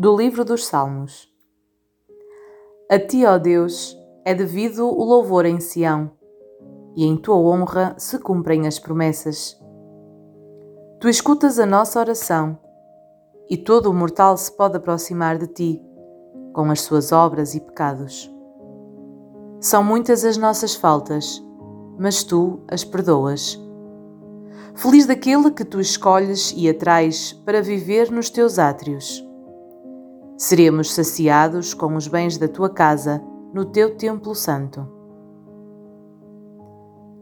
Do livro dos Salmos. A ti, ó Deus, é devido o louvor em Sião, e em tua honra se cumprem as promessas. Tu escutas a nossa oração, e todo o mortal se pode aproximar de ti, com as suas obras e pecados. São muitas as nossas faltas, mas tu as perdoas. Feliz daquele que tu escolhes e atrais para viver nos teus átrios. Seremos saciados com os bens da tua casa no teu templo santo.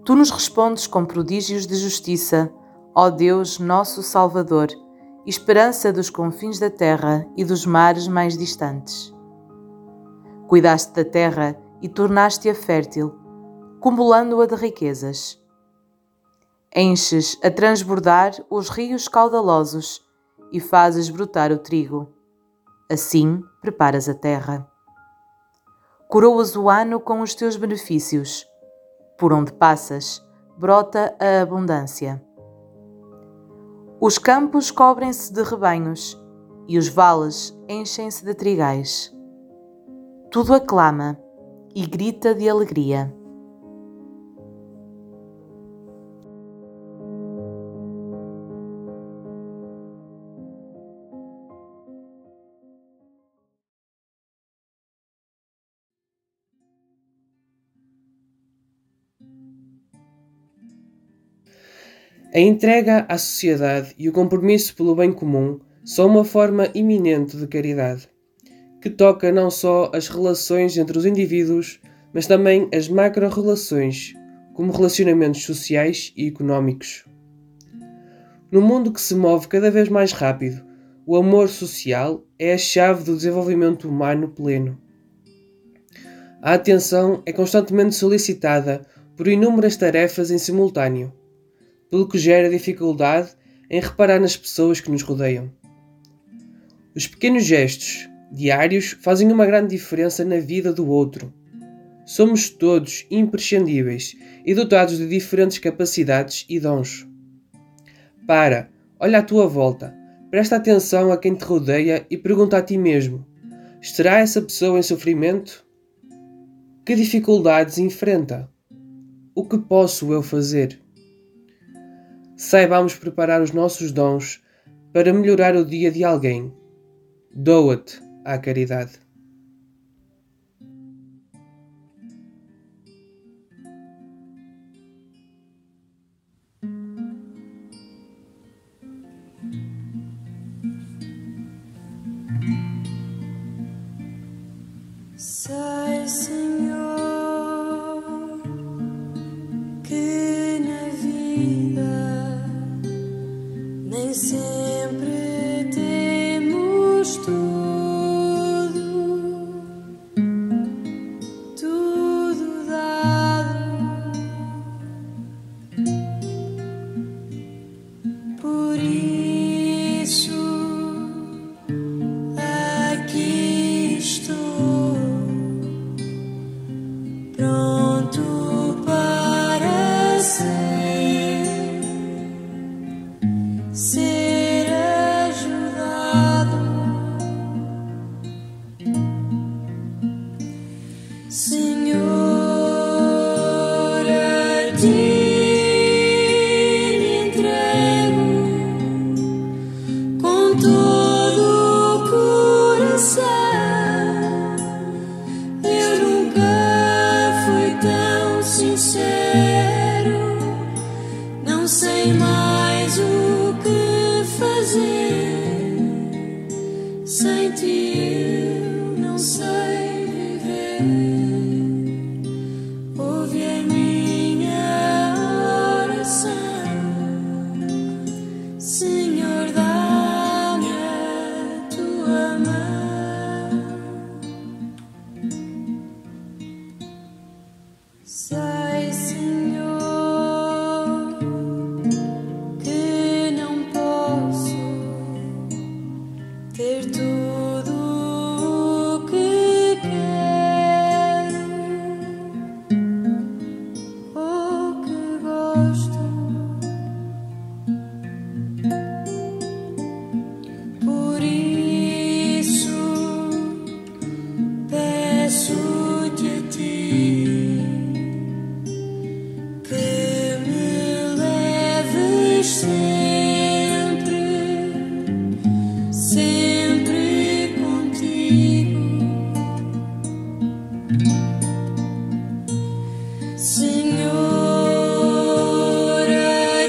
Tu nos respondes com prodígios de justiça, ó Deus, nosso Salvador, esperança dos confins da terra e dos mares mais distantes. Cuidaste da terra e tornaste-a fértil, cumulando-a de riquezas. Enches a transbordar os rios caudalosos e fazes brotar o trigo. Assim preparas a terra. Coroas o ano com os teus benefícios. Por onde passas, brota a abundância. Os campos cobrem-se de rebanhos e os vales enchem-se de trigais. Tudo aclama e grita de alegria. A entrega à sociedade e o compromisso pelo bem comum são uma forma iminente de caridade que toca não só as relações entre os indivíduos, mas também as macro-relações, como relacionamentos sociais e económicos. No mundo que se move cada vez mais rápido, o amor social é a chave do desenvolvimento humano pleno. A atenção é constantemente solicitada por inúmeras tarefas em simultâneo, pelo que gera dificuldade em reparar nas pessoas que nos rodeiam. Os pequenos gestos, diários fazem uma grande diferença na vida do outro. Somos todos imprescindíveis e dotados de diferentes capacidades e dons. Para, olha à tua volta, presta atenção a quem te rodeia e pergunta a ti mesmo: estará essa pessoa em sofrimento? Que dificuldades enfrenta? O que posso eu fazer? Saibamos preparar os nossos dons para melhorar o dia de alguém. Doa-te à caridade. Pronto para ser, ser ajudado. Sei,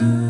love.